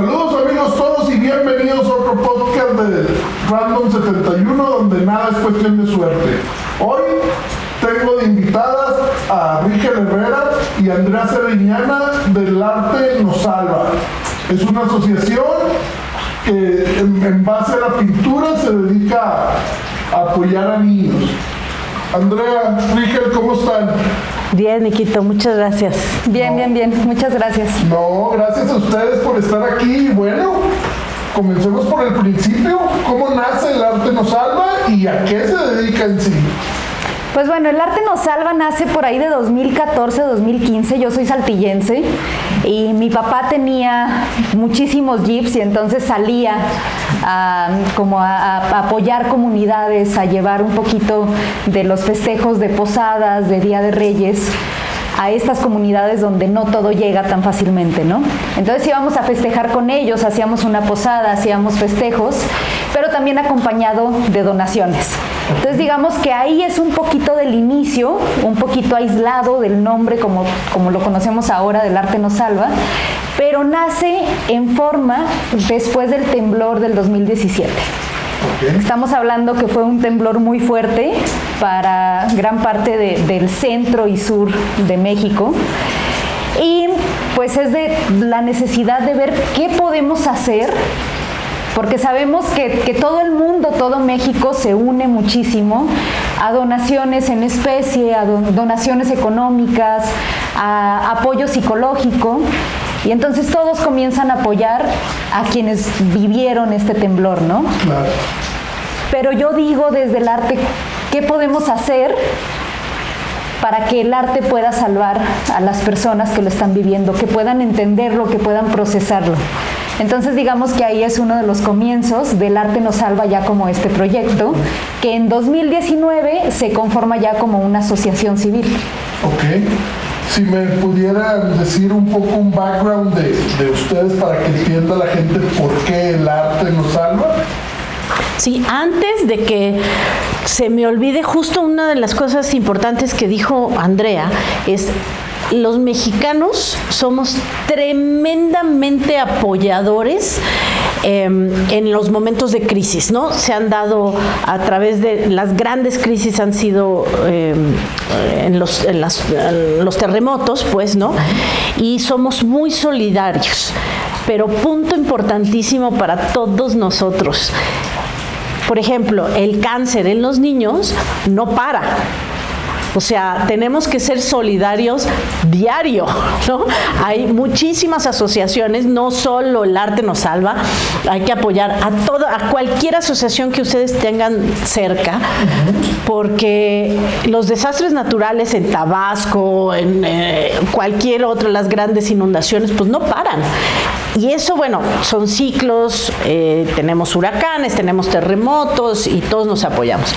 Saludos amigos todos y bienvenidos a otro podcast de Random 71 donde nada es cuestión de suerte. Hoy tengo de invitadas a Rigel Herrera y Andrea Cerriñana del Arte Nos Salva. Es una asociación que en, base a la pintura se dedica a apoyar a niños. Andrea, Rigel, ¿cómo están? Bien, Niquito, muchas gracias. Bien, bien, bien, muchas gracias. No, gracias a ustedes por estar aquí. Bueno, comencemos por el principio. ¿Cómo nace el arte nos salva y a qué se dedica en sí? Pues bueno, el arte nos salva nace por ahí de 2014, 2015. Yo soy saltillense y mi papá tenía muchísimos jeeps y entonces salía a, como a, apoyar comunidades, a llevar un poquito de los festejos de posadas, de Día de Reyes a estas comunidades donde no todo llega tan fácilmente, ¿no? Entonces íbamos a festejar con ellos, hacíamos una posada, hacíamos festejos, pero también acompañado de donaciones. Entonces digamos que ahí es un poquito del inicio, un poquito aislado del nombre como, como lo conocemos ahora del arte nos salva, pero nace en forma después del temblor del 2017. Estamos hablando que fue un temblor muy fuerte para gran parte del centro y sur de México. Y pues es de la necesidad de ver qué podemos hacer porque sabemos que, todo el mundo, todo México se une muchísimo a donaciones en especie, a donaciones económicas, a apoyo psicológico. Y entonces todos comienzan a apoyar a quienes vivieron este temblor, ¿no? Claro. Pero yo digo desde el arte, ¿qué podemos hacer para que el arte pueda salvar a las personas que lo están viviendo, que puedan entenderlo, que puedan procesarlo? Entonces digamos que ahí es uno de los comienzos del Arte nos salva ya como este proyecto, que en 2019 se conforma ya como una asociación civil. Ok. Si me pudiera decir un poco un background de, de ustedes para que entienda la gente por qué el arte nos salva. Sí, antes de que se me olvide, justo una de las cosas importantes que dijo Andrea es los mexicanos somos tremendamente apoyadores em, en los momentos de crisis, ¿no? Se han dado a través de las grandes crisis han sido em, en, los, los terremotos, pues, ¿no? Y somos muy solidarios. Pero punto importantísimo para todos nosotros. Por ejemplo, el cáncer en los niños no para o sea, tenemos que ser solidarios diario, ¿no? Hay muchísimas asociaciones, no solo el arte nos salva, hay que apoyar a toda, a cualquier asociación que ustedes tengan cerca, porque los desastres naturales en Tabasco, en eh, cualquier otra, las grandes inundaciones, pues no paran. Y eso, bueno, son ciclos, eh, tenemos huracanes, tenemos terremotos y todos nos apoyamos.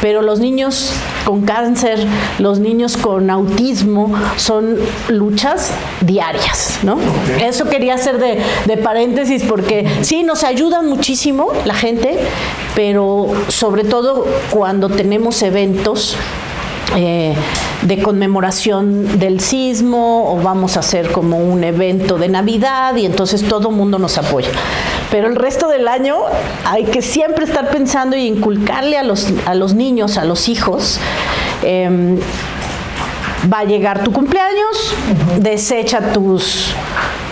Pero los niños con cáncer, los niños con autismo, son luchas diarias, ¿no? Eso quería hacer de, de paréntesis porque sí, nos ayudan muchísimo la gente, pero sobre todo cuando tenemos eventos eh, de conmemoración del sismo o vamos a hacer como un evento de Navidad y entonces todo el mundo nos apoya. Pero el resto del año hay que siempre estar pensando y inculcarle a los, a los niños, a los hijos, em, va a llegar tu cumpleaños, desecha tus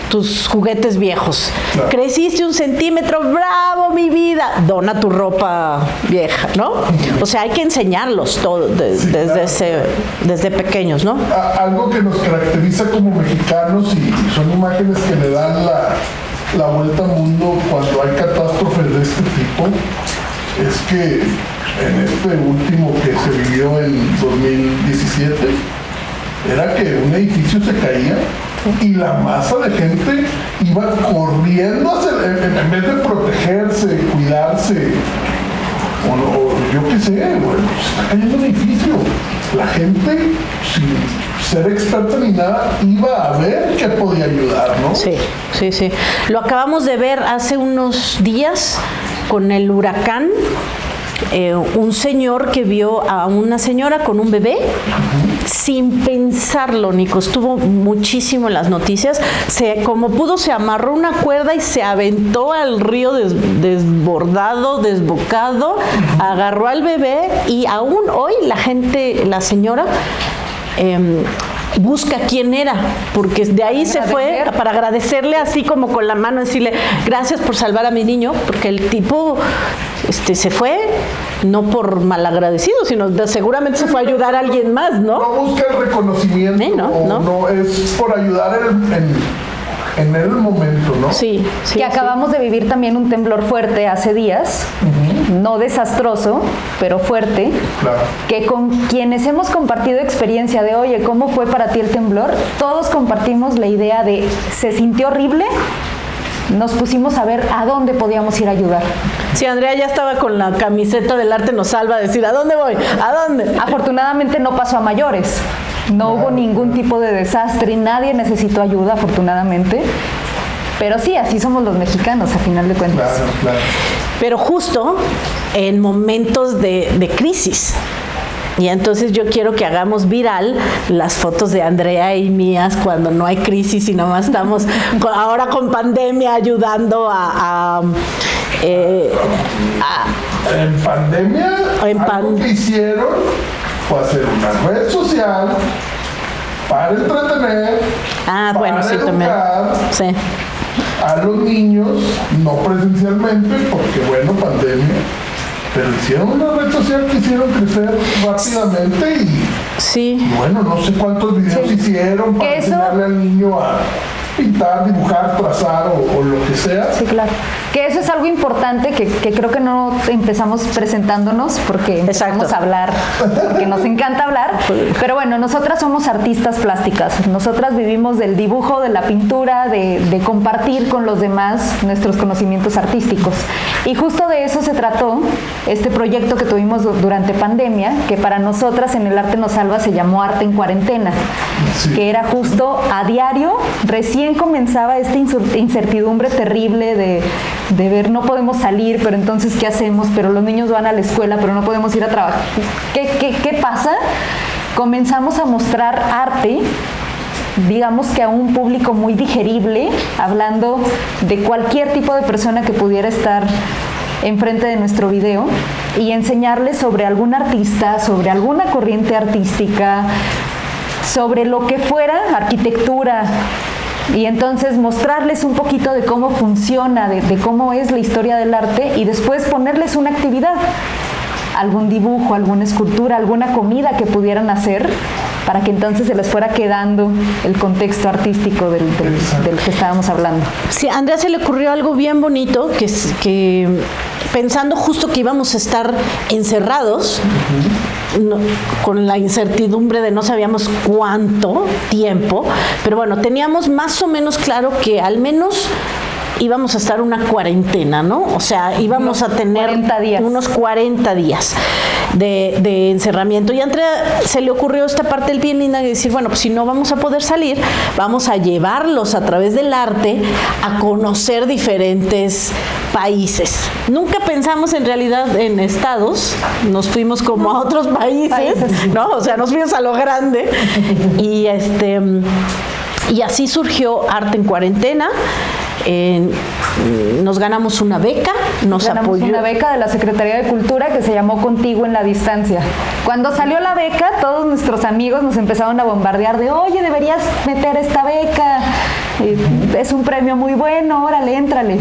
tus juguetes viejos. Creciste un centímetro, bravo mi vida, dona tu ropa vieja, ¿no? O sea, hay que enseñarlos todo desde, ese, desde pequeños, ¿no? algo que nos caracteriza como mexicanos y son imágenes que le dan la, la vuelta al mundo cuando hay catástrofes de este tipo, es que en este último que se vivió en 2017, era que un edificio se caía y la masa de gente iba corriendo en, vez de protegerse, cuidarse. O, yo qué sé, bueno, está cayendo un edificio. La gente, sin ser experta ni nada, iba a ver qué podía ayudar, ¿no? Sí, sí, sí. Lo acabamos de ver hace unos días con el huracán eh, un señor que vio a una señora con un bebé sin pensarlo, Nico. Estuvo muchísimo en las noticias. Se, como pudo, se amarró una cuerda y se aventó al río desbordado, desbocado, agarró al bebé y aún hoy la gente, la señora, em, busca quién era, porque de ahí se fue para agradecerle así como con la mano, decirle gracias por salvar a mi niño, porque el tipo este, se fue no por malagradecido, sino seguramente se fue a ayudar a alguien más, ¿no? No busca el reconocimiento, eh, no, no, es por ayudar en, en, el momento, ¿no? Sí, sí Que acabamos de vivir también un temblor fuerte hace días no desastroso, pero fuerte, que con quienes hemos compartido experiencia de, oye, ¿cómo fue para ti el temblor? Todos compartimos la idea de, ¿se sintió horrible? nos pusimos a ver a dónde podíamos ir a ayudar. Sí, Andrea ya estaba con la camiseta del arte nos salva a decir, ¿a dónde voy? ¿A dónde? Afortunadamente no pasó a mayores. No hubo ningún tipo de desastre, nadie necesitó ayuda, afortunadamente. Pero sí, así somos los mexicanos, a final de cuentas. Claro, claro. Pero justo en momentos de, crisis. Y entonces yo quiero que hagamos viral las fotos de Andrea y mías cuando no hay crisis y nomás estamos ahora con pandemia ayudando a... Eh, en pandemia, en algo que hicieron fue hacer una red social para entretener, ah, bueno, sí, también. Sí a los niños, no presencialmente, porque bueno, pandemia, pero hicieron una red social que hicieron crecer rápidamente y sí. bueno, no sé cuántos videos hicieron para enseñarle al niño a pintar, dibujar, trazar o, lo que sea. Sí, claro. Que eso es algo importante que, creo que no empezamos presentándonos porque empezamos a hablar, porque nos encanta hablar. Pero bueno, nosotras somos artistas plásticas. Nosotras vivimos del dibujo, de la pintura, de, de compartir con los demás nuestros conocimientos artísticos. Y justo de eso se trató este proyecto que tuvimos durante pandemia, que para nosotras en el Arte Nos Salva se llamó Arte en Cuarentena, que era justo a diario, recién comenzaba esta incertidumbre terrible de, de, ver no podemos salir, pero entonces ¿qué hacemos? Pero los niños van a la escuela, pero no podemos ir a trabajar. ¿Qué, qué, qué pasa? Comenzamos a mostrar arte digamos que a un público muy digerible, hablando de cualquier tipo de persona que pudiera estar enfrente de nuestro video y enseñarles sobre algún artista, sobre alguna corriente artística, sobre lo que fuera, arquitectura, y entonces mostrarles un poquito de cómo funciona, de, cómo es la historia del arte y después ponerles una actividad, algún dibujo, alguna escultura, alguna comida que pudieran hacer para que entonces se les fuera quedando el contexto artístico del, que estábamos hablando. Sí, a Andrea se le ocurrió algo bien bonito, que, que pensando justo que íbamos a estar encerrados, con la incertidumbre de no sabíamos cuánto tiempo, pero bueno, teníamos más o menos claro que al menos íbamos a estar una cuarentena, ¿no? O sea, íbamos a tener unos 40 días de, encerramiento. Y Andrea se le ocurrió esta parte del bien linda de decir, bueno, pues si no vamos a poder salir, vamos a llevarlos a través del arte a conocer diferentes países. Nunca pensamos en realidad en estados, nos fuimos como a otros países, ¿no? O sea, nos fuimos a lo grande. Y este y así surgió Arte en Cuarentena nos ganamos una beca, nos ganamos una beca de la Secretaría de Cultura que se llamó Contigo en la Distancia. Cuando salió la beca, todos nuestros amigos nos empezaron a bombardear de, oye, deberías meter esta beca, es un premio muy bueno, órale, éntrale.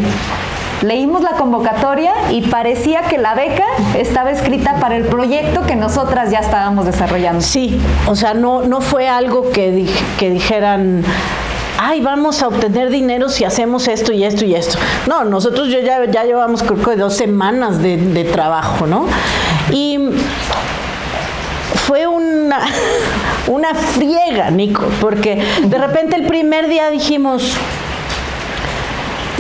Leímos la convocatoria y parecía que la beca estaba escrita para el proyecto que nosotras ya estábamos desarrollando. Sí, o sea, no, no fue algo que, que dijeran, ay, vamos a obtener dinero si hacemos esto y esto y esto. No, nosotros ya, ya llevamos creo que dos semanas de, de trabajo, ¿no? Y fue una, una friega, Nico, porque de repente el primer día dijimos,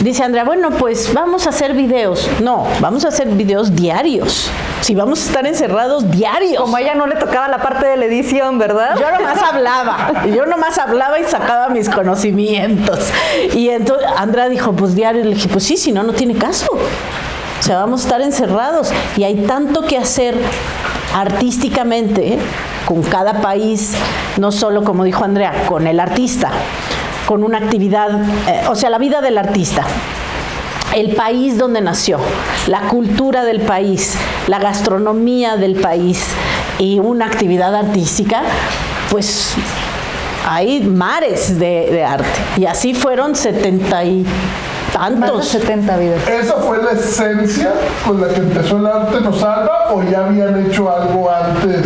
Dice Andrea, bueno, pues vamos a hacer videos. No, vamos a hacer videos diarios. Si vamos a estar encerrados diarios. Como a ella no le tocaba la parte de la edición, ¿verdad? Yo nomás hablaba. Yo nomás hablaba y sacaba mis conocimientos. Y entonces Andrea dijo, pues diario. Le dije, pues sí, si no, no tiene caso. O sea, vamos a estar encerrados y hay tanto que hacer artísticamente ¿eh? con cada país, no solo como dijo Andrea, con el artista, con una actividad, eh, o sea, la vida del artista, el país donde nació, la cultura del país, la gastronomía del país y una actividad artística, pues hay mares de, arte. Y así fueron setenta y tantos. 70 videos. ¿Esa fue la esencia con la que empezó el arte nos salva o ya habían hecho algo antes?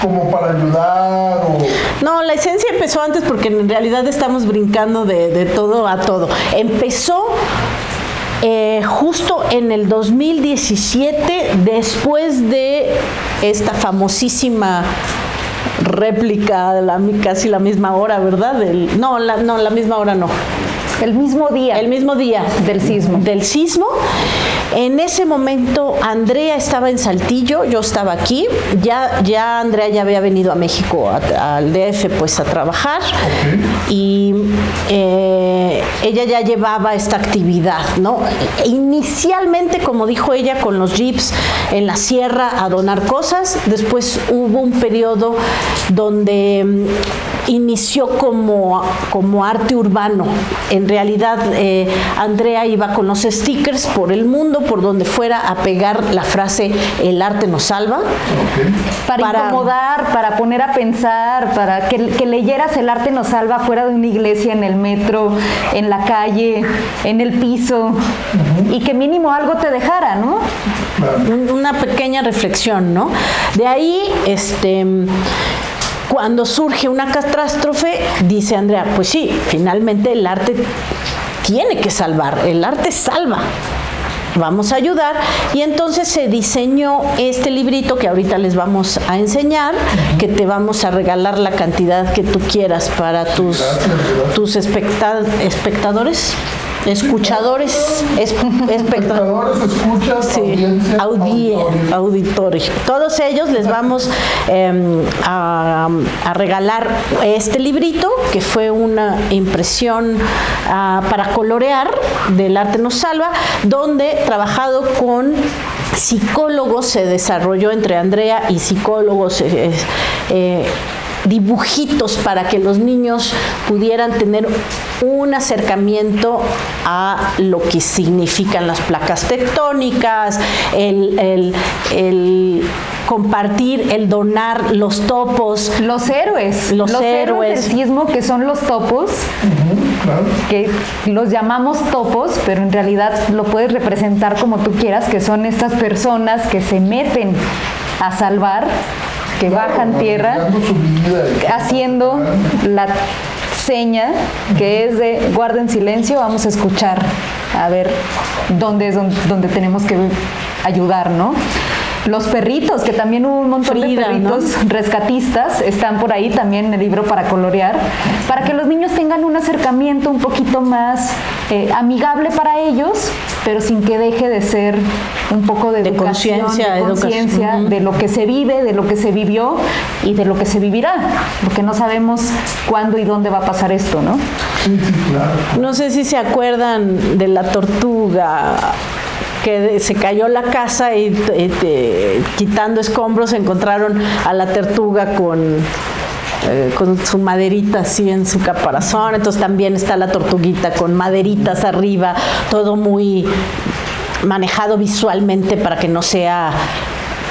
Como para ayudar o... No, la esencia empezó antes porque en realidad estamos brincando de, todo a todo. Empezó eh, justo en el 2017, después de esta famosísima réplica, la, casi la misma hora, ¿verdad? no, la, no, la misma hora no. El mismo día. El mismo día. Del sismo. Del sismo. En ese momento Andrea estaba en Saltillo, yo estaba aquí, ya, ya Andrea ya había venido a México, al DF, pues a trabajar y eh, ella ya llevaba esta actividad, ¿no? Inicialmente, como dijo ella, con los jeeps en la sierra a donar cosas, después hubo un periodo donde mm, inició como, como arte urbano. En realidad, eh, Andrea iba con los stickers por el mundo por donde fuera a pegar la frase el arte nos salva. Para, incomodar, para poner a pensar, para que, leyeras el arte nos salva fuera de una iglesia, en el metro, en la calle, en el piso, y que mínimo algo te dejara, ¿no? Una pequeña reflexión, ¿no? De ahí, este cuando surge una catástrofe, dice Andrea, pues sí, finalmente el arte tiene que salvar, el arte salva. Vamos a ayudar. Y entonces se diseñó este librito que ahorita les vamos a enseñar, que te vamos a regalar la cantidad que tú quieras para tus, tus espectadores escuchadores, espectadores, escuchas, auditores. Todos ellos les vamos em, a, regalar este librito que fue una impresión ah, para colorear del arte nos salva, donde trabajado con psicólogos se desarrolló entre Andrea y psicólogos. Eh, eh, dibujitos para que los niños pudieran tener un acercamiento a lo que significan las placas tectónicas, el, compartir, el donar los topos. Los héroes. Los, héroes. del sismo, que son los topos, que los llamamos topos, pero en realidad lo puedes representar como tú quieras, que son estas personas que se meten a salvar que bajan tierra haciendo la seña que es de guarden silencio, vamos a escuchar a ver dónde es donde, tenemos que ayudar, ¿no? Los perritos, que también hubo un montón de perritos. rescatistas, están por ahí también en el libro para colorear, para que los niños tengan un acercamiento un poquito más eh, amigable para ellos, pero sin que deje de ser un poco de, conciencia, de, conciencia de lo que se vive, de lo que se vivió y de lo que se vivirá, porque no sabemos cuándo y dónde va a pasar esto, ¿no? No sé si se acuerdan de la tortuga que se cayó la casa y, quitando escombros encontraron a la tortuga con eh, con su maderita así en su caparazón, entonces también está la tortuguita con maderitas arriba, todo muy manejado visualmente para que no sea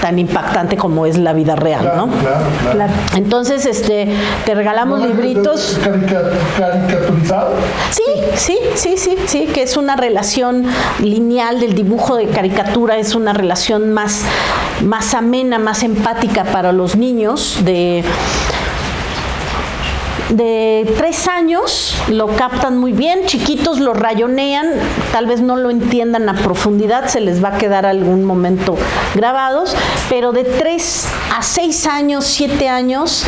tan impactante como es la vida real, ¿no? Claro, claro. Entonces, este, te regalamos libritos. ¿Caricaturizado? Sí, sí, sí, sí, sí, que es una relación lineal del dibujo de caricatura, es una relación más, más amena, más empática para los niños de de tres años lo captan muy bien, chiquitos lo rayonean, tal vez no lo entiendan a profundidad, se les va a quedar algún momento grabados, pero de tres a seis años, siete años,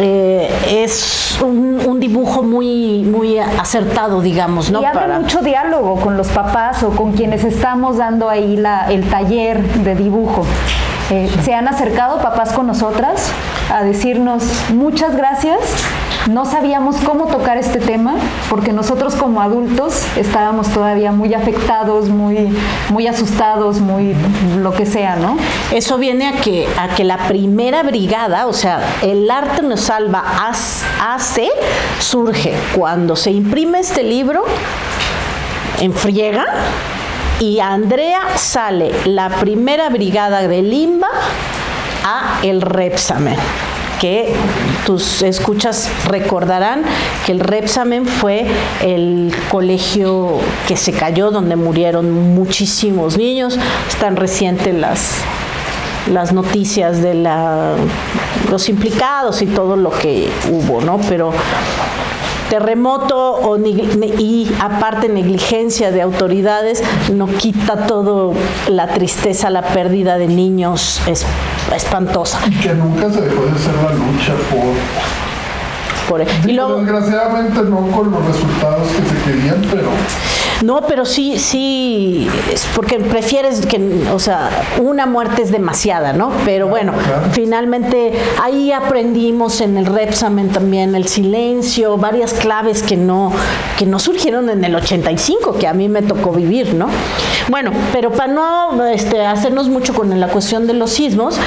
eh, es un, dibujo muy, muy acertado, digamos, ¿no? Y abre mucho diálogo con los papás o con quienes estamos dando ahí la, el taller de dibujo. Eh, se han acercado papás con nosotras a decirnos muchas gracias no sabíamos cómo tocar este tema porque nosotros como adultos estábamos todavía muy afectados, muy, muy asustados, muy lo que sea, ¿no? Eso viene a que, a que la primera brigada, o sea, el arte nos salva AC, surge cuando se imprime este libro en friega y Andrea sale la primera brigada de Limba a el Repsamen que tus escuchas recordarán que el Repsamen fue el colegio que se cayó donde murieron muchísimos niños. Están recientes las las noticias de la, los implicados y todo lo que hubo, ¿no? Pero terremoto o y aparte negligencia de autoridades no quita todo la tristeza, la pérdida de niños es espantosa. Y que nunca se dejó de hacer la lucha por... por y desgraciadamente no con los resultados que se querían, pero no, pero sí, sí, es porque prefieres que, o sea, una muerte es demasiada, ¿no? Pero bueno, finalmente ahí aprendimos en el Repsamen también el silencio, varias claves que no, que no surgieron en el 85, que a mí me tocó vivir, ¿no? Bueno, pero para no este, hacernos mucho con la cuestión de los sismos,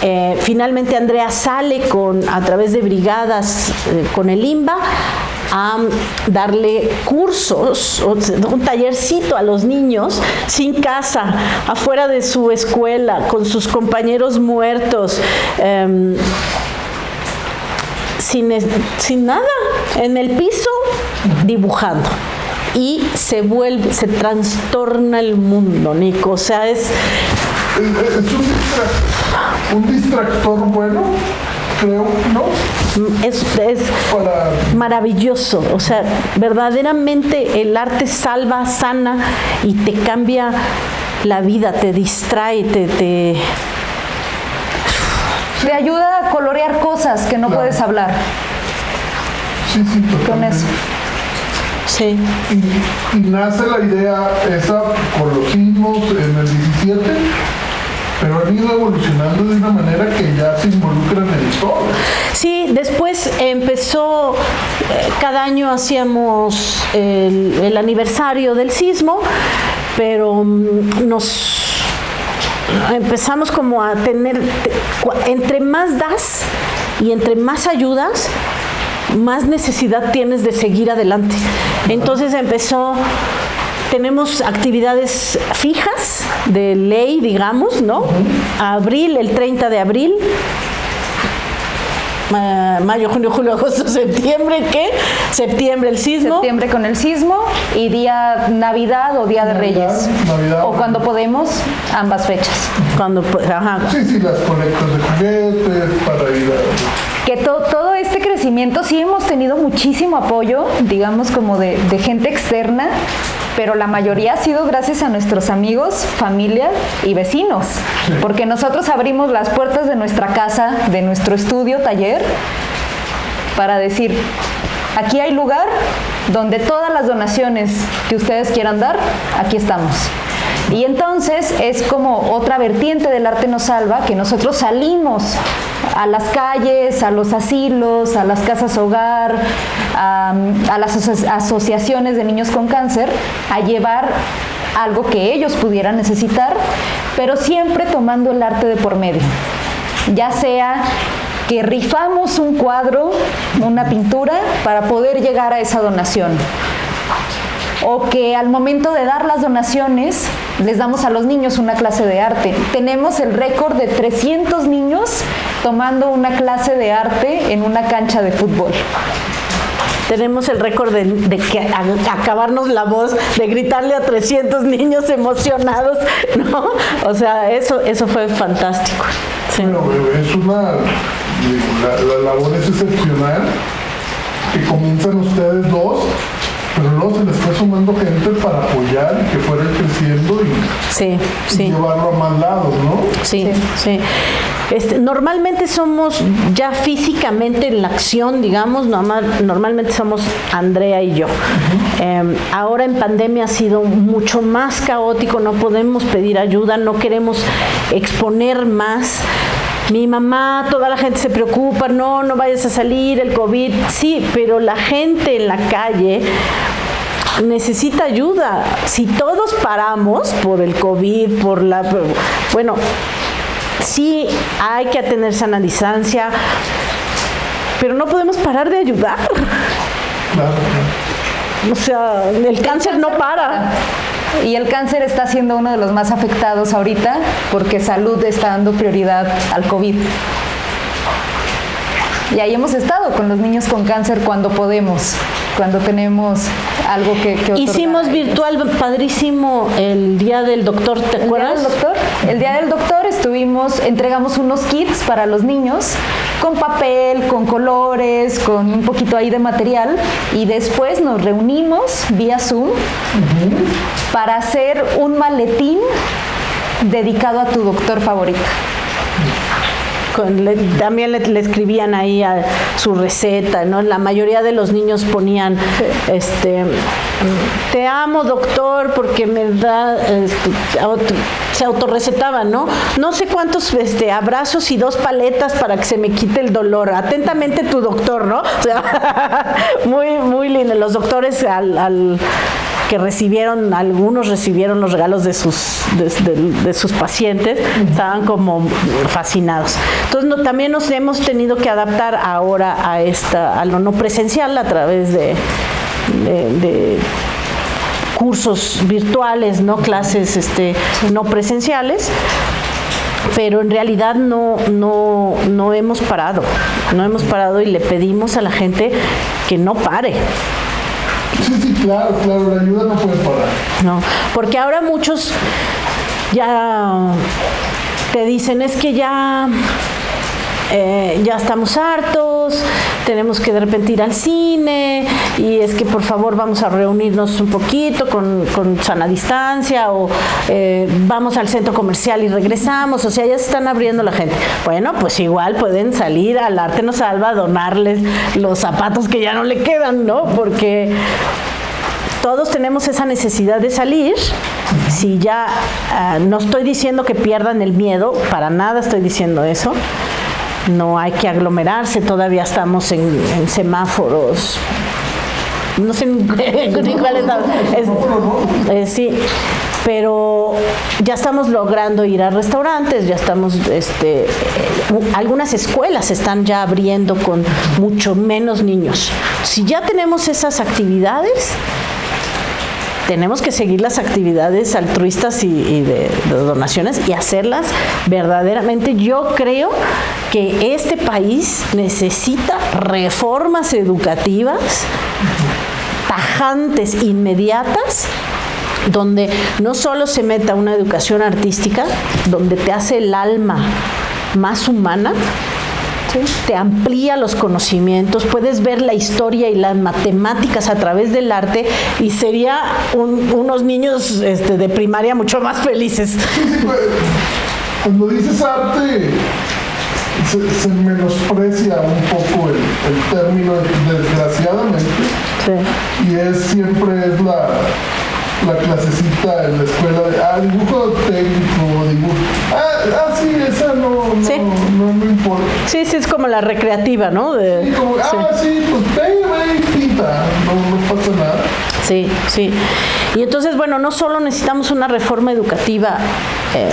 eh, finalmente Andrea sale con, a través de brigadas eh, con el IMBA a darle cursos, un tallercito a los niños sin casa, afuera de su escuela, con sus compañeros muertos. Em, sin, sin nada, en el piso, dibujando y se vuelve, se trastorna el mundo, Nico. O sea, es. Es, un distractor bueno creo, ¿no? Es, maravilloso, o sea, verdaderamente el arte salva, sana y te cambia la vida, te distrae, te... te... ayuda a colorear cosas que no puedes hablar. Sí, sí, Con eso. Sí. Y, y, nace la idea esa con los sismos en el 17 pero han ido evolucionando de una manera que ya se involucran en todo. Sí, después empezó, eh, cada año hacíamos el, aniversario del sismo, pero mm, nos empezamos como a tener, entre más das y entre más ayudas, más necesidad tienes de seguir adelante. Entonces empezó tenemos actividades fijas de ley, digamos, ¿no? Abril, el 30 de abril, mayo, junio, julio, agosto, septiembre, ¿qué? Septiembre el sismo. Septiembre con el sismo y día Navidad o Día de Reyes. o cuando podemos, ambas fechas. Cuando, ajá. Sí, sí, las colectas de juguetes para ir a... Que todo este crecimiento sí hemos tenido muchísimo apoyo, digamos como de, de gente externa pero la mayoría ha sido gracias a nuestros amigos, familia y vecinos, porque nosotros abrimos las puertas de nuestra casa, de nuestro estudio, taller, para decir, aquí hay lugar donde todas las donaciones que ustedes quieran dar, aquí estamos. Y entonces es como otra vertiente del arte nos salva, que nosotros salimos a las calles, a los asilos, a las casas hogar, a, las asociaciones de niños con cáncer, a llevar algo que ellos pudieran necesitar, pero siempre tomando el arte de por medio. Ya sea que rifamos un cuadro, una pintura, para poder llegar a esa donación o que al momento de dar las donaciones les damos a los niños una clase de arte. Tenemos el récord de 300 niños tomando una clase de arte en una cancha de fútbol tenemos el récord de, que acabarnos la voz, de gritarle a 300 niños emocionados, ¿no? O sea, eso, eso fue fantástico. Bueno, es una, la labor es excepcional, que comienzan ustedes dos pero luego se les fue sumando gente para apoyar y que fuera creciendo y, llevarlo a más lados, ¿no? Sí, sí. Este, normalmente somos ya físicamente en la acción, digamos, normalmente somos Andrea y yo. Em, ahora en pandemia ha sido mucho más caótico, no podemos pedir ayuda, no queremos exponer más mi mamá, toda la gente se preocupa, no, no vayas a salir, el COVID, sí, pero la gente en la calle necesita ayuda. Si todos paramos por el COVID, por la... Bueno, sí hay que atener sana distancia, pero no podemos parar de ayudar. O sea, el cáncer no para. Y el cáncer está siendo uno de los más afectados ahorita porque salud está dando prioridad al COVID. Y ahí hemos estado con los niños con cáncer cuando podemos, cuando tenemos algo que, que Hicimos virtual padrísimo el día del doctor, ¿te ¿El acuerdas? Día del doctor? El día del doctor estuvimos, entregamos unos kits para los niños con papel, con colores, con un poquito ahí de material y después nos reunimos vía Zoom para hacer un maletín dedicado a tu doctor favorito. Con- le- también le, escribían ahí a su receta, ¿no? La mayoría de los niños ponían, este, te amo doctor porque me da, este, auto- se autorrecetaban, ¿no? No sé cuántos este, abrazos y dos paletas para que se me quite el dolor. Atentamente tu doctor, ¿no? O sea, muy, muy lindo. Los doctores al que recibieron, algunos recibieron los regalos de sus, de, de- de sus pacientes, estaban como fascinados. Entonces no, también nos hemos tenido que adaptar ahora a esta, a lo no presencial a través de, de- de cursos virtuales, no clases este, no presenciales. Pero en realidad no, no, no hemos parado, no hemos parado y le pedimos a la gente que no pare, Sí, sí, claro, claro, la ayuda no puede parar. no, porque ahora muchos ya te dicen es que ya eh, ya estamos hartos, tenemos que de repente ir al cine y es que por favor vamos a reunirnos un poquito con, con sana distancia o eh, vamos al centro comercial y regresamos, o sea, ya se están abriendo la gente. Bueno, pues igual pueden salir al Arte Nos Salva a donarles los zapatos que ya no le quedan, ¿no? Porque todos tenemos esa necesidad de salir. Si ya ah, no estoy diciendo que pierdan el miedo, para nada estoy diciendo eso. No hay que aglomerarse, todavía estamos en, en semáforos. No sé ni cuál es, es- eh, sí, pero ya estamos logrando ir a restaurantes, ya estamos, este, eh, algunas escuelas están ya abriendo con mucho menos niños. Si ya tenemos esas actividades, tenemos que seguir las actividades altruistas y, de donaciones y hacerlas verdaderamente. Yo creo que este país necesita reformas educativas tajantes, inmediatas, donde no solo se meta una educación artística, donde te hace el alma más humana, ¿sí? te amplía los conocimientos, puedes ver la historia y las matemáticas a través del arte y sería un- unos niños este, de primaria mucho más felices. Pues, cuando dices arte, se, se menosprecia un poco el, el término, desgraciadamente, Sí. y es siempre es la, la clasecita en la escuela de, ah, dibujo técnico, dibujo, ah, ah, sí, esa no, no, Sí. no me importa. Sí, sí, es como la recreativa, ¿no? De- Y como, sí. ah, sí, pues ve, pinta, no, no pasa nada. Sí, sí. Y entonces, bueno, no solo necesitamos una reforma educativa eh,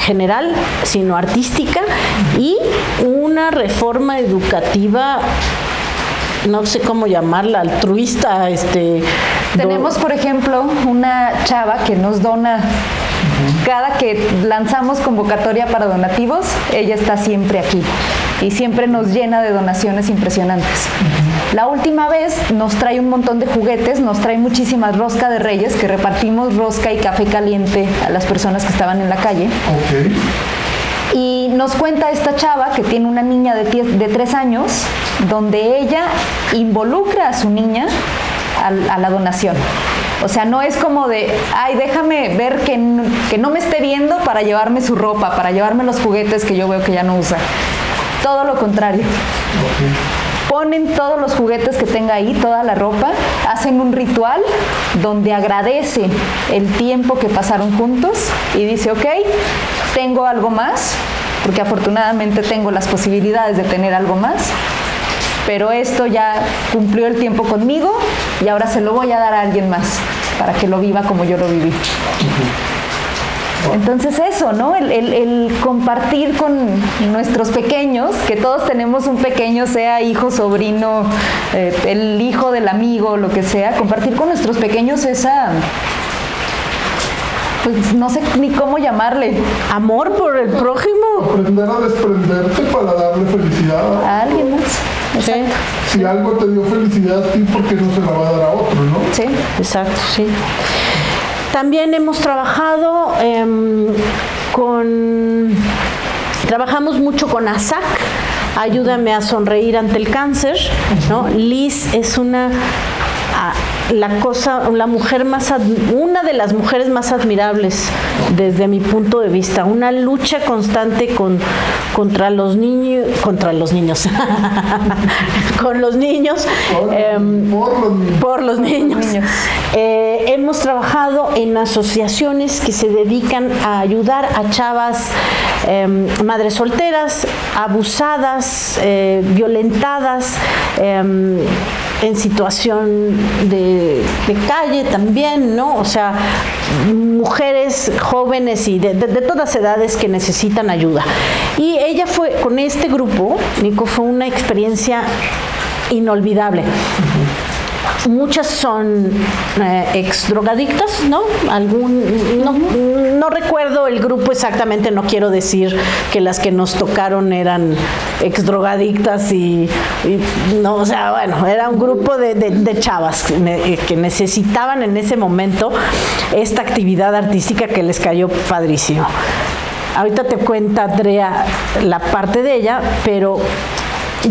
general, sino artística y una reforma educativa, no sé cómo llamarla, altruista, este. Tenemos, por ejemplo, una chava que nos dona cada que lanzamos convocatoria para donativos, ella está siempre aquí y siempre nos llena de donaciones impresionantes. La última vez nos trae un montón de juguetes, nos trae muchísimas rosca de reyes que repartimos rosca y café caliente a las personas que estaban en la calle. Ok. Nos cuenta esta chava que tiene una niña de, tres años, donde ella involucra a su niña al- a, la donación. O sea, no es como de, ay, déjame ver que, que no me esté viendo para llevarme su ropa, para llevarme los juguetes que yo veo que ya no usa. Todo lo contrario. Ponen todos los juguetes que tenga ahí, toda la ropa, hacen un ritual donde agradece el tiempo que pasaron juntos y dice, ok, tengo algo más, porque afortunadamente tengo las posibilidades de tener algo más. Pero esto ya cumplió el tiempo conmigo y ahora se lo voy a dar a alguien más para que lo viva como yo lo viví. Entonces eso, ¿no? El, compartir con nuestros pequeños, que todos tenemos un pequeño, sea hijo, sobrino, eh, el hijo del amigo, lo que sea, compartir con nuestros pequeños esa pues no sé ni cómo llamarle. Amor por el prójimo. Aprender a desprenderte para darle felicidad a alguien más. Sí. Si algo te dio felicidad a ti, ¿por qué no se la va a dar a otro, no? Sí, exacto, sí. También hemos trabajado em, con, trabajamos mucho con ASAC, ayúdame a sonreír ante el cáncer, ¿no? Liz es una la cosa, la mujer más, una de las mujeres más admirables desde mi punto de vista, una lucha constante con, contra los niños, contra los niños, con los niños, em, por, los niños. Eh, hemos trabajado en asociaciones que se dedican a ayudar a chavas em, madres solteras, abusadas, eh, violentadas em, en situación de, calle también, ¿no? O sea, mujeres jóvenes y de, todas edades que necesitan ayuda. Y ella fue, con este grupo, Nico, fue una experiencia inolvidable. Muchas son eh, ex drogadictas, ¿no? Algún, no, recuerdo el grupo exactamente, no quiero decir que las que nos tocaron eran ex drogadictas y, no, o sea, bueno, era un grupo de, chavas eh, que necesitaban en ese momento esta actividad artística que les cayó padrísimo. Ahorita te cuenta Andrea la parte de ella, pero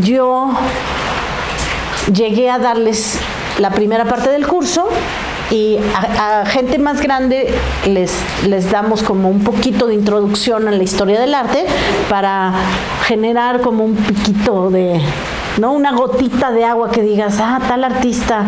yo llegué a darles la primera parte del curso y a, gente más grande les, les damos como un poquito de introducción a la historia del arte para generar como un piquito de, ¿no? Una gotita de agua que digas, ah, tal artista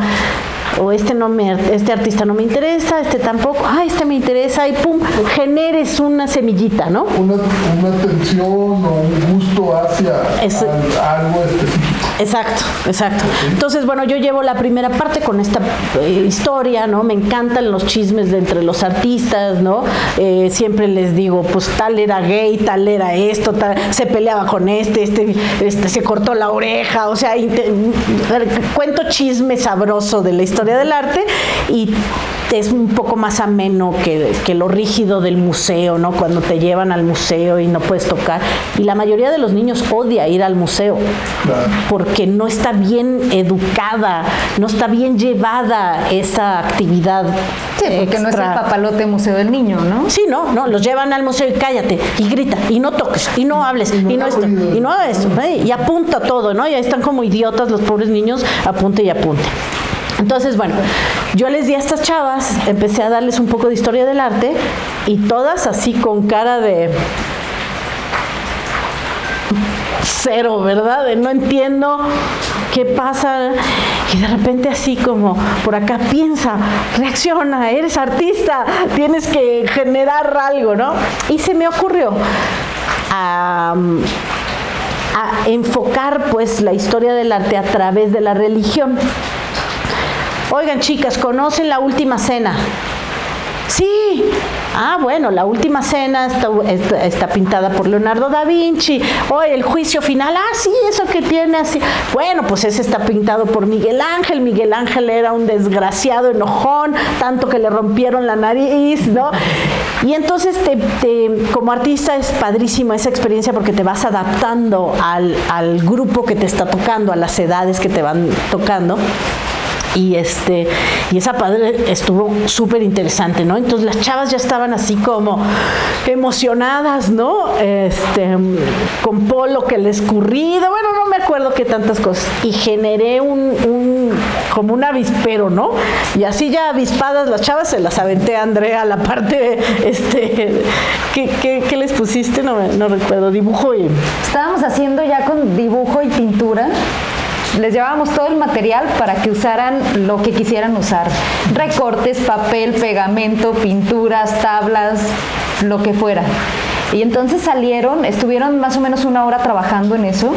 o este no me este artista no me interesa, este tampoco, ah, este me interesa y pum, generes una semillita, ¿no? Una, una atención o un gusto hacia algo específico. Exacto, exacto. Entonces, bueno, yo llevo la primera parte con esta eh, historia, ¿no? Me encantan los chismes de entre los artistas, ¿no? Eh, siempre les digo, pues tal era gay, tal era esto, tal, se peleaba con este, este, este se cortó la oreja, o sea, cuento chisme sabroso de la historia del arte y es un poco más ameno que, que, lo rígido del museo, ¿no? Cuando te llevan al museo y no puedes tocar. Y la mayoría de los niños odia ir al museo porque no está bien educada, no está bien llevada esa actividad. Sí, porque no es el papalote museo del niño, ¿no? Sí, no, no, los llevan al museo y cállate, y grita, y no toques, y no hables, y no, esto, y no esto, ¿eh? y apunta todo, ¿no? Y ahí están como idiotas los pobres niños, apunte y apunte. Entonces, bueno, yo les di a estas chavas, empecé a darles un poco de historia del arte y todas así con cara de cero, ¿verdad? No entiendo qué pasa y de repente así como por acá piensa, reacciona, eres artista, tienes que generar algo, ¿no? Y se me ocurrió a enfocar pues la historia del arte a través de la religión. Oigan, chicas, ¿conocen la última cena? Sí. Ah, bueno, la última cena está, pintada por Leonardo da Vinci. Oye, el juicio final, ah, sí, eso que tiene así. Bueno, pues ese está pintado por Miguel Ángel. Miguel Ángel era un desgraciado enojón, tanto que le rompieron la nariz, ¿no? Y entonces, como artista, es padrísima esa experiencia porque te vas adaptando al grupo que te está tocando, a las edades que te van tocando y este y esa padre estuvo súper interesante, ¿no? Entonces las chavas ya estaban así como emocionadas, ¿no? Este, con polo que les escurrido, bueno, no me acuerdo qué tantas cosas. Y generé un, como un avispero, ¿no? Y así ya avispadas las chavas se las aventé a Andrea la parte, este, ¿qué, les pusiste? No, no recuerdo, dibujo y... Estábamos haciendo ya con dibujo y pintura les llevábamos todo el material para que usaran lo que quisieran usar. Recortes, papel, pegamento, pinturas, tablas, lo que fuera. Y entonces salieron, estuvieron más o menos una hora trabajando en eso.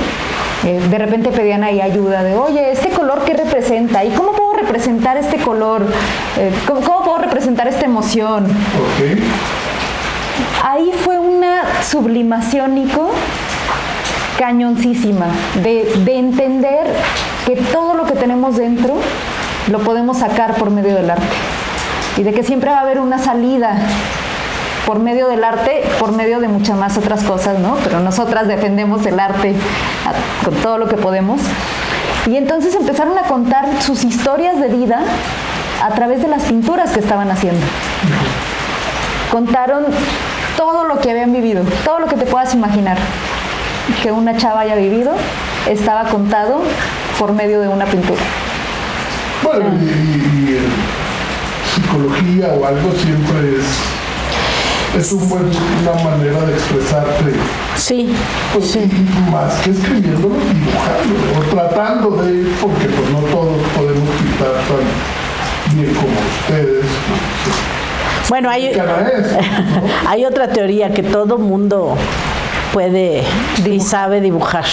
Eh, de repente pedían ahí ayuda de, oye, ¿este color qué representa? ¿Y cómo puedo representar este color? Eh, ¿cómo, ¿Cómo puedo representar esta emoción? Ahí fue una sublimación, Nico, cañoncísima, de, de entender que todo lo que tenemos dentro lo podemos sacar por medio del arte. Y de que siempre va a haber una salida por medio del arte, por medio de muchas más otras cosas, ¿no? Pero nosotras defendemos el arte con todo lo que podemos. Y entonces empezaron a contar sus historias de vida a través de las pinturas que estaban haciendo contaron todo lo que habían vivido, todo lo que te puedas imaginar que una chava haya vivido, estaba contado por medio de una pintura. Bueno, y, y- y, psicología o algo siempre es, es un buen- una manera de expresarte. Sí, Pues, sí. y más que escribiéndolo, dibujándolo, o tratando de, porque pues no todos podemos pintar tan bien como ustedes. pues, Bueno, hay, hay otra teoría que todo mundo puede y sabe dibujar.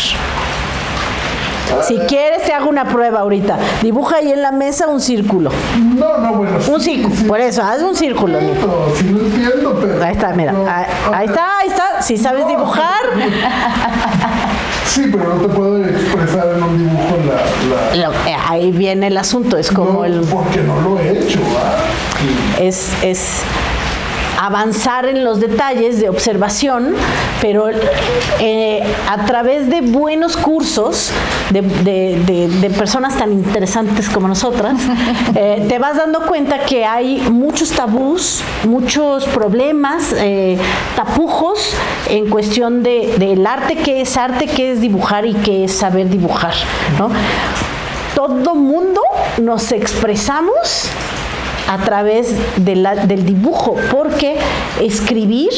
Si quieres, te hago una prueba ahorita. Dibuja ahí en la mesa un círculo. No, no, bueno. Un círculo. sí, Por eso, haz un círculo. Entiendo, sí lo entiendo, pero... Ahí está, mira. no, Ahí, ahí está, ahí está. Si sabes No. dibujar, Sí, pero no te puedo expresar en un dibujo la... la lo- eh, ahí viene el asunto. Es como no, el. Porque no lo he hecho, ¿ah? Sí. es, es avanzar en los detalles de observación, pero eh, a través de buenos cursos de, de- de- de personas tan interesantes como nosotras, eh, te vas dando cuenta que hay muchos tabús, muchos problemas, eh, tapujos en cuestión de- del arte, qué es arte, qué es dibujar y qué es saber dibujar. ¿no? Todo mundo nos expresamos a través de la- del dibujo, porque escribir,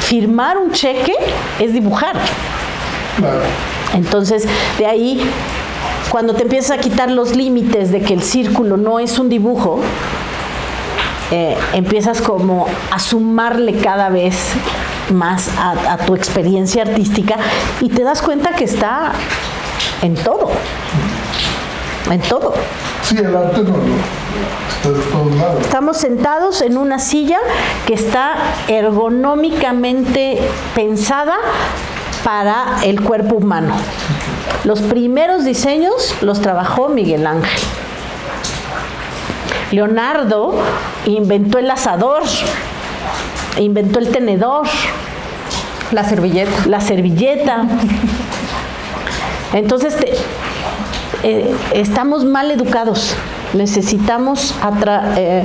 firmar un cheque es dibujar. Claro. Entonces, de ahí, cuando te empiezas a quitar los límites de que el círculo no es un dibujo, eh, empiezas como a sumarle cada vez más a, a tu experiencia artística y te das cuenta que está en todo, en todo. Sí, el arte no, no. Está de todos lados. Estamos sentados en una silla que está ergonómicamente pensada para el cuerpo humano. Los primeros diseños los trabajó Miguel Ángel. Leonardo inventó el asador, inventó el tenedor, La servilleta. la servilleta. Entonces te- eh, estamos mal educados. Necesitamos eh,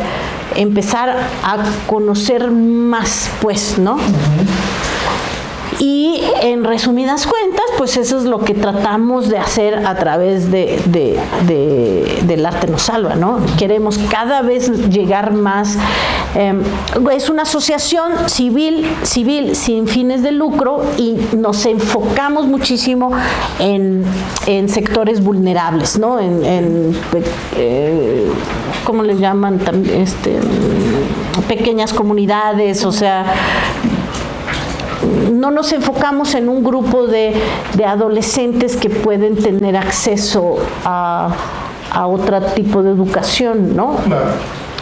empezar a conocer más, pues, ¿no? Y en resumidas cuentas, pues eso es lo que tratamos de hacer a través de, de- de- del arte nos salva, ¿no? Queremos cada vez llegar más. eh, es una asociación civil, civil sin fines de lucro y nos enfocamos muchísimo en, en sectores vulnerables, ¿no? En, en, eh, ¿cómo le llaman? Este, pequeñas comunidades, o sea, no nos enfocamos en un grupo de, de adolescentes que pueden tener acceso a, a otro tipo de educación, ¿no?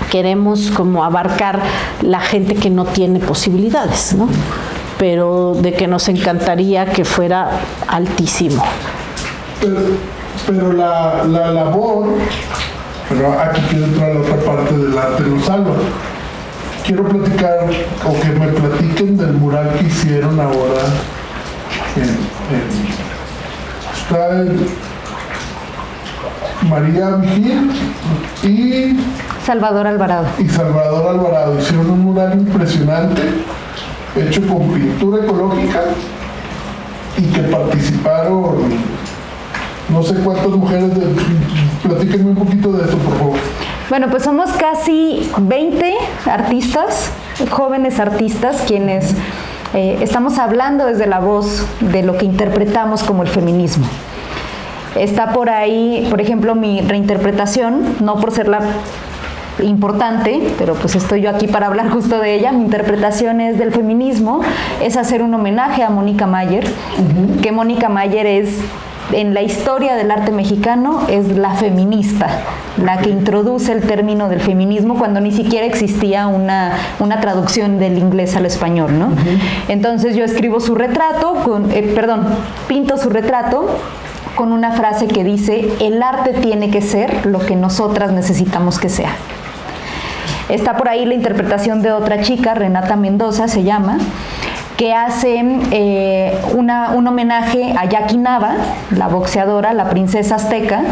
Queremos como abarcar la gente que no tiene posibilidades, ¿no? Pero de que nos encantaría que fuera altísimo. Pero, pero la, la labor, pero aquí quiero entrar a la otra parte del arte nos salva. Quiero platicar o que me platiquen del mural que hicieron ahora. En, en- está en María Vigil y, Salvador Alvarado. y Salvador Alvarado. Hicieron un mural impresionante hecho con pintura ecológica y que participaron no sé cuántas mujeres. De, platíquenme un poquito de esto, por favor. Bueno, pues somos casi 20 artistas, jóvenes artistas, quienes eh, estamos hablando desde la voz de lo que interpretamos como el feminismo. Está por ahí, por ejemplo, mi reinterpretación, no por ser la importante, pero pues estoy yo aquí para hablar justo de ella. Mi interpretación es del feminismo, es hacer un homenaje a Mónica Mayer, que Mónica Mayer es en la historia del arte mexicano es la feminista, la que introduce el término del feminismo cuando ni siquiera existía una, traducción del inglés al español, ¿no? Entonces yo escribo su retrato, con, eh, perdón, pinto su retrato con una frase que dice, el arte tiene que ser lo que nosotras necesitamos que sea. Está por ahí la interpretación de otra chica, Renata Mendoza se llama, que hace eh, un homenaje a Jackie Nava, la boxeadora, la princesa azteca,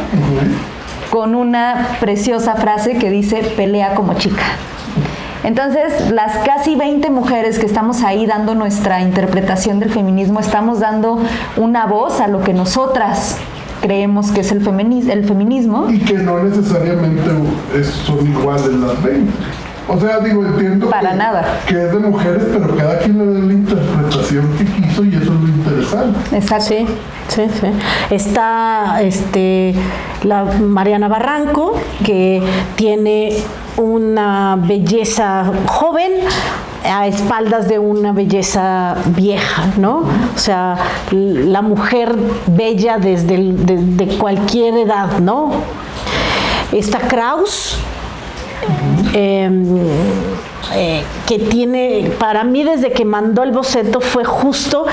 con una preciosa frase que dice, pelea como chica. Entonces, las casi 20 mujeres que estamos ahí dando nuestra interpretación del feminismo, estamos dando una voz a lo que nosotras creemos que es el, feminismo. Y que no necesariamente son iguales las 20. O sea, digo, entiendo Para que, nada. que es de mujeres, pero cada quien le da la interpretación que quiso y eso es lo interesante. Exacto. Sí, sí, sí. Está este, la Mariana Barranco, que tiene una belleza joven a espaldas de una belleza vieja, ¿no? O sea, la mujer bella desde de cualquier edad, ¿no? Está Kraus, Em, eh, que tiene, para mí desde que mandó el boceto fue justo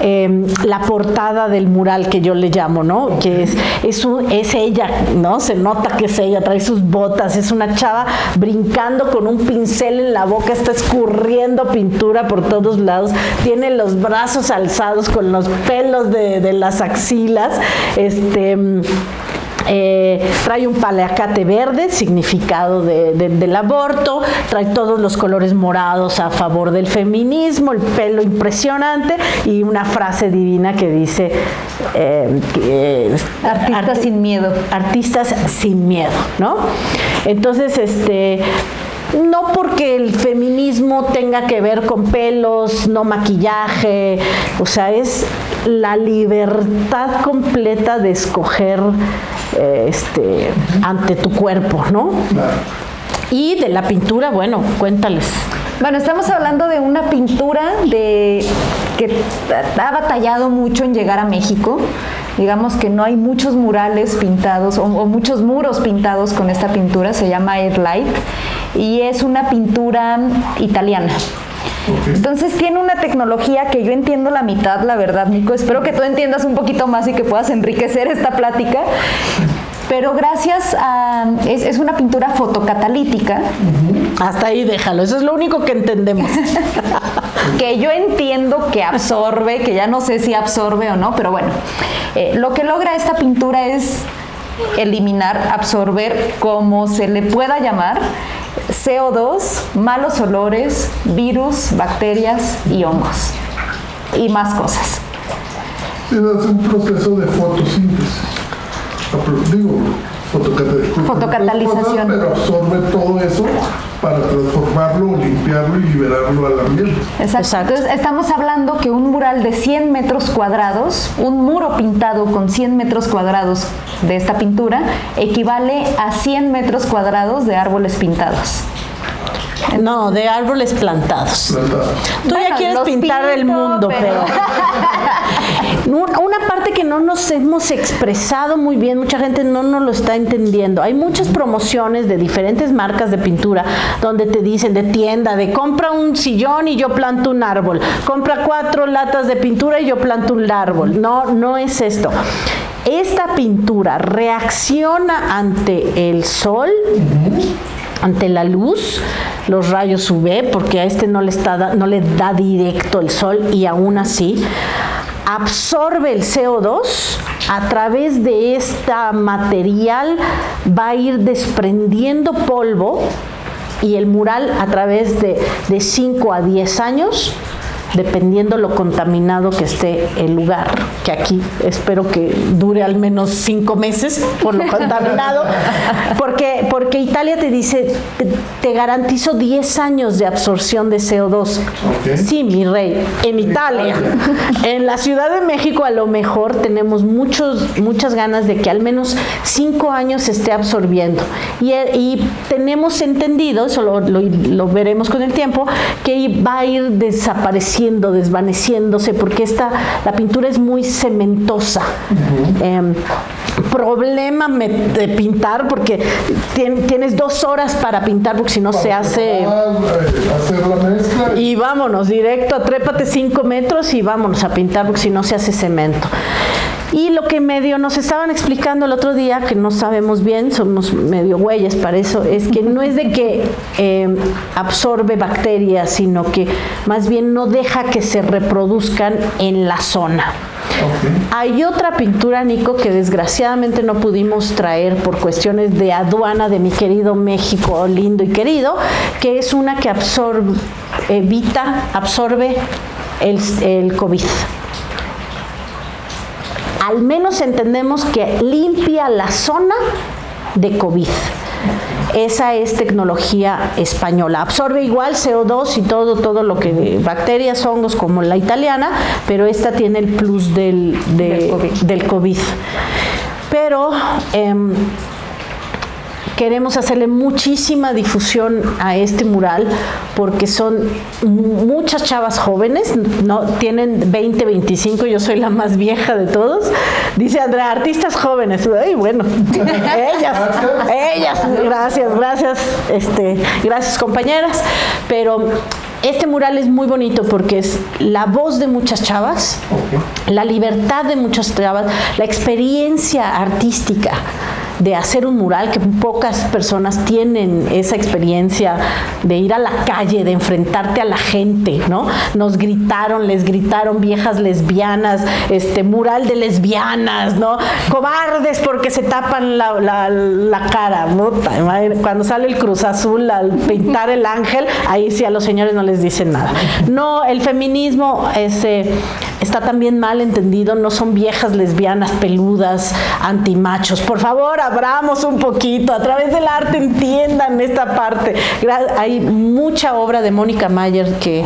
em, la portada del mural que yo le llamo, ¿no? Que es, es, ella, ¿no? Se nota que es ella, trae sus botas, es una chava brincando con un pincel en la boca, está escurriendo pintura por todos lados, tiene los brazos alzados con los pelos de, de las axilas, este eh, trae un paleacate verde, significado del aborto, trae todos los colores morados a favor del feminismo, el pelo impresionante y una frase divina que dice eh, artistas sin miedo. Artistas sin miedo, ¿no? Entonces, este no porque el feminismo tenga que ver con pelos, no maquillaje, o sea, es la libertad completa de escoger este, ante tu cuerpo, ¿no? Y de la pintura, bueno, cuéntales. Bueno, estamos hablando de una pintura que ha batallado mucho en llegar a México. Digamos que no hay muchos murales pintados o, muchos muros pintados con esta pintura, se llama Airlight y es una pintura italiana. Entonces tiene una tecnología que yo entiendo la mitad, la verdad, Nico. Espero que tú entiendas un poquito más y que puedas enriquecer esta plática. Pero gracias a... Es, una pintura fotocatalítica. Hasta ahí déjalo, eso es lo único que entendemos. que yo entiendo que absorbe, que ya no sé si absorbe o no, pero bueno, eh, lo que logra esta pintura es eliminar, absorber, como se le pueda llamar, CO2, malos olores, virus, bacterias y hongos. Y más cosas. Es un proceso de fotosíntesis. Digo, fotocatalización. pero absorbe todo eso para transformarlo, limpiarlo y liberarlo al ambiente. Exacto. Entonces, estamos hablando que un mural de 100 metros cuadrados, un muro pintado con 100 metros cuadrados de esta pintura, equivale a 100 metros cuadrados de árboles pintados. No, de árboles plantados. Tú ya quieres pintar el mundo, pero... Una parte que no nos hemos expresado muy bien, mucha gente no nos lo está entendiendo. Hay muchas promociones de diferentes marcas de pintura donde te dicen de tienda, de compra un sillón y yo planto un árbol, compra cuatro latas de pintura y yo planto un árbol. No, no es esto. Esta pintura reacciona ante el sol ante la luz, los rayos UV, porque a este no le, está, no le da directo el sol y aún así absorbe el CO2 a través de este material va a ir desprendiendo polvo y el mural a través de, de 5 a 10 años dependiendo lo contaminado que esté el lugar, que aquí espero que dure al menos cinco meses por lo contaminado, porque, porque Italia te dice, te, garantizo 10 años de absorción de CO2. Sí, mi rey, en Italia. En la Ciudad de México a lo mejor tenemos muchos, muchas ganas de que al menos cinco años se esté absorbiendo. Y, y tenemos entendido, eso lo, lo, veremos con el tiempo, que va a ir desapareciendo, desvaneciéndose, porque esta, la pintura es muy cementosa. Em, problema de pintar porque tienes dos horas para pintar porque si no se hace... Eh, hacer la mezcla. Y vámonos, directo, trépate cinco metros y vámonos a pintar porque si no se hace cemento. Y lo que medio nos estaban explicando el otro día, que no sabemos bien, somos medio huellas para eso, es que no es de que eh, absorbe bacterias, sino que más bien no deja que se reproduzcan en la zona. Hay otra pintura, Nico, que desgraciadamente no pudimos traer por cuestiones de aduana de mi querido México, lindo y querido, que es una que absorbe, evita, absorbe el, el COVID al menos entendemos que limpia la zona de COVID. Esa es tecnología española. Absorbe igual CO2 y todo, todo lo que bacterias, hongos como la italiana, pero esta tiene el plus del, del, COVID. Pero em, queremos hacerle muchísima difusión a este mural porque son muchas chavas jóvenes, no tienen 20, 25, yo soy la más vieja de todos. Dice Andrea, artistas jóvenes. Ay, bueno, ellas, ellas, gracias, gracias, este, gracias compañeras, pero este mural es muy bonito porque es la voz de muchas chavas, la libertad de muchas chavas, la experiencia artística de hacer un mural, que pocas personas tienen esa experiencia de ir a la calle, de enfrentarte a la gente, ¿no? Nos gritaron, les gritaron viejas lesbianas, este mural de lesbianas, ¿no? Cobardes porque se tapan la, la, cara, ¿no? Cuando sale el Cruz Azul al pintar el ángel, ahí sí a los señores no les dicen nada. No, el feminismo ese está también mal entendido, no son viejas lesbianas peludas, antimachos. Por favor, abramos un poquito, a través del arte entiendan esta parte. Hay mucha obra de Mónica Mayer que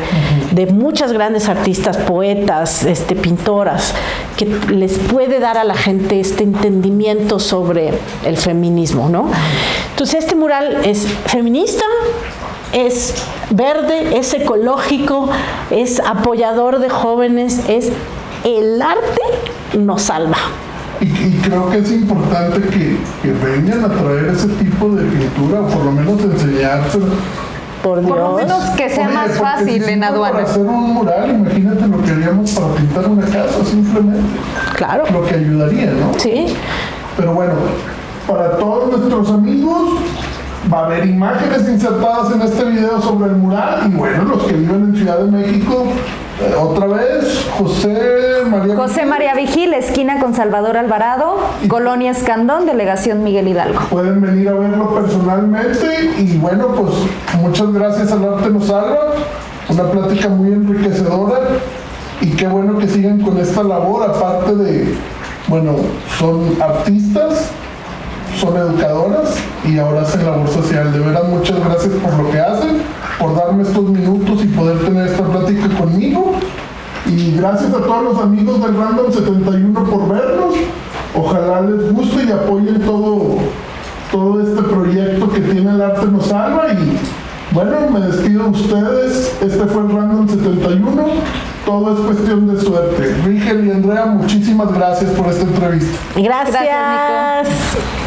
de muchas grandes artistas, poetas, este, pintoras, que les puede dar a la gente este entendimiento sobre el feminismo, ¿no? Entonces este mural es feminista, es verde, es ecológico, es apoyador de jóvenes, es el arte nos salva. Y, creo que es importante que, vengan a traer ese tipo de pintura, o por lo menos enseñárselo. Por, lo menos que sea más fácil en aduana. Para hacer un mural, imagínate lo que haríamos para pintar una casa simplemente. Claro. Lo que ayudaría, ¿no? Sí. Pero bueno, para todos nuestros amigos, va a haber imágenes insertadas en este video sobre el mural y bueno, los que viven en Ciudad de México, eh, otra vez, José María José María Vigil, esquina con Salvador Alvarado, Colonia Escandón, Delegación Miguel Hidalgo. Pueden venir a verlo personalmente y bueno, pues muchas gracias al Arte Nos Salva, una plática muy enriquecedora y qué bueno que sigan con esta labor, aparte de, bueno, son artistas son educadoras y ahora hacen labor social. De verdad, muchas gracias por lo que hacen, por darme estos minutos y poder tener esta plática conmigo. Y gracias a todos los amigos del Random 71 por vernos. Ojalá les guste y apoyen todo, todo este proyecto que tiene el arte nos salva. Y bueno, me despido de ustedes. Este fue el Random 71 todo es cuestión de suerte. Rigel y Andrea, muchísimas gracias por esta entrevista. Gracias. gracias